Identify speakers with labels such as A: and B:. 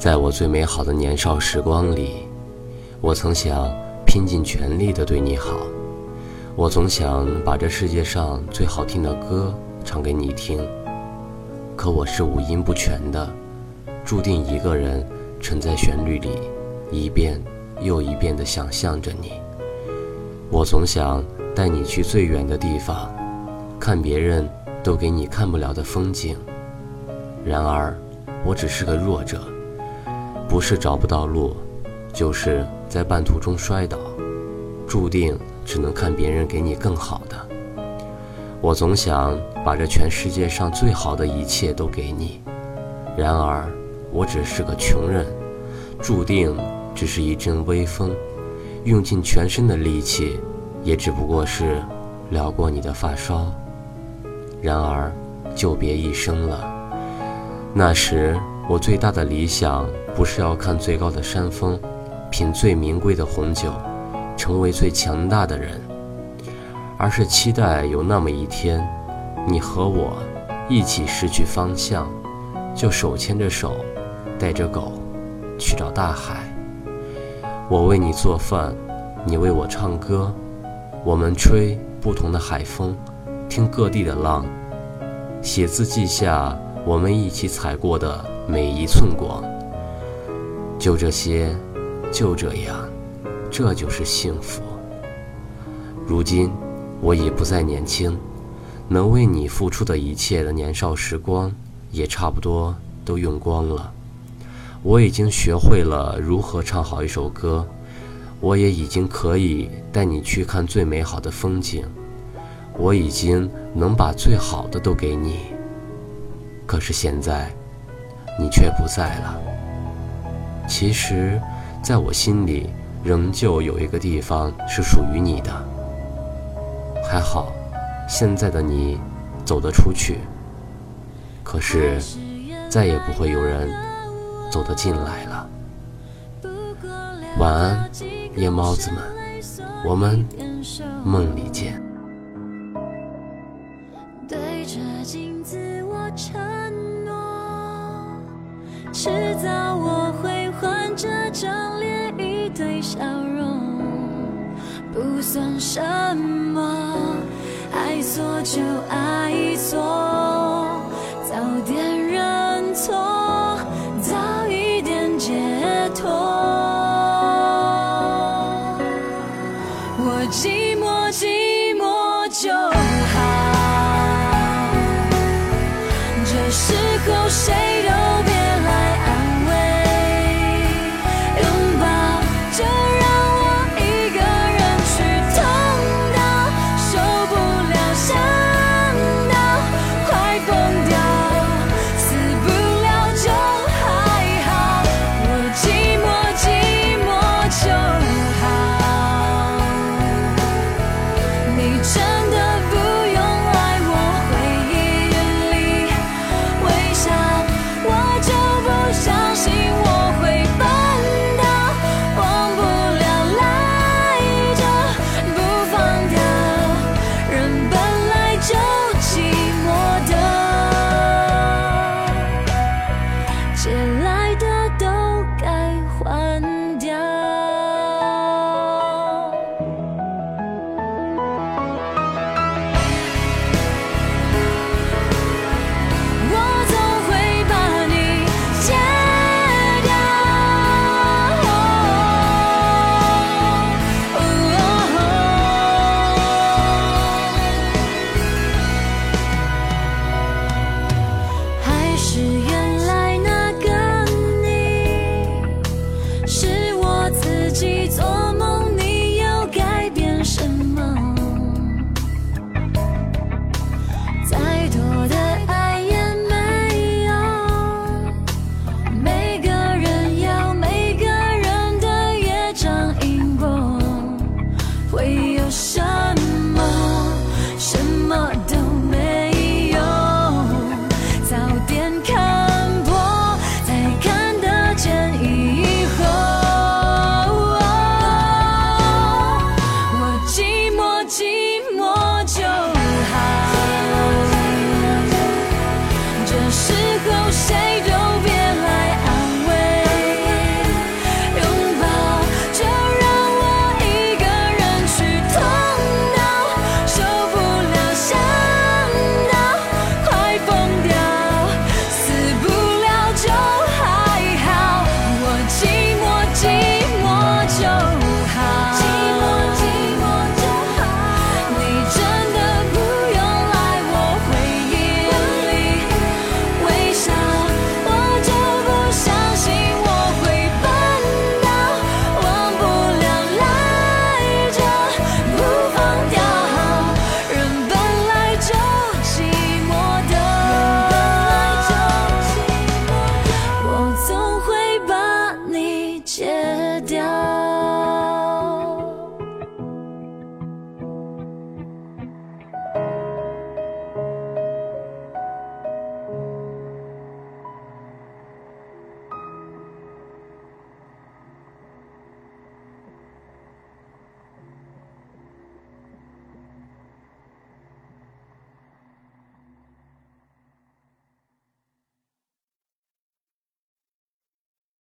A: 在我最美好的年少时光里，我曾想拼尽全力的对你好，我总想把这世界上最好听的歌唱给你听。可我是五音不全的，注定一个人沉在旋律里，一遍又一遍地想象着你。我总想带你去最远的地方，看别人都给你看不了的风景。然而，我只是个弱者。不是找不到路，就是在半途中摔倒，注定只能看别人给你更好的。我总想把这全世界上最好的一切都给你，然而我只是个穷人，注定只是一阵微风，用尽全身的力气，也只不过是撩过你的发梢。然而就别一生了，那时我最大的理想。不是要看最高的山峰，品最名贵的红酒，成为最强大的人，而是期待有那么一天，你和我一起失去方向，就手牵着手，带着狗去找大海。我为你做饭，你为我唱歌，我们吹不同的海风，听各地的浪，写字记下我们一起踩过的每一寸光。就这些，就这样，这就是幸福。如今我已不再年轻，能为你付出的一切的年少时光，也差不多都用光了。我已经学会了如何唱好一首歌，我也已经可以带你去看最美好的风景，我已经能把最好的都给你。可是现在，你却不在了。其实，在我心里，仍旧有一个地方是属于你的。还好，现在的你走得出去，可是再也不会有人走得进来了。晚安，夜猫子们，我们梦里见。这张脸，一堆笑容，不算什么。爱错就爱错，早点认错，早一点解脱。我寂寞寂寞就好，这时候谁？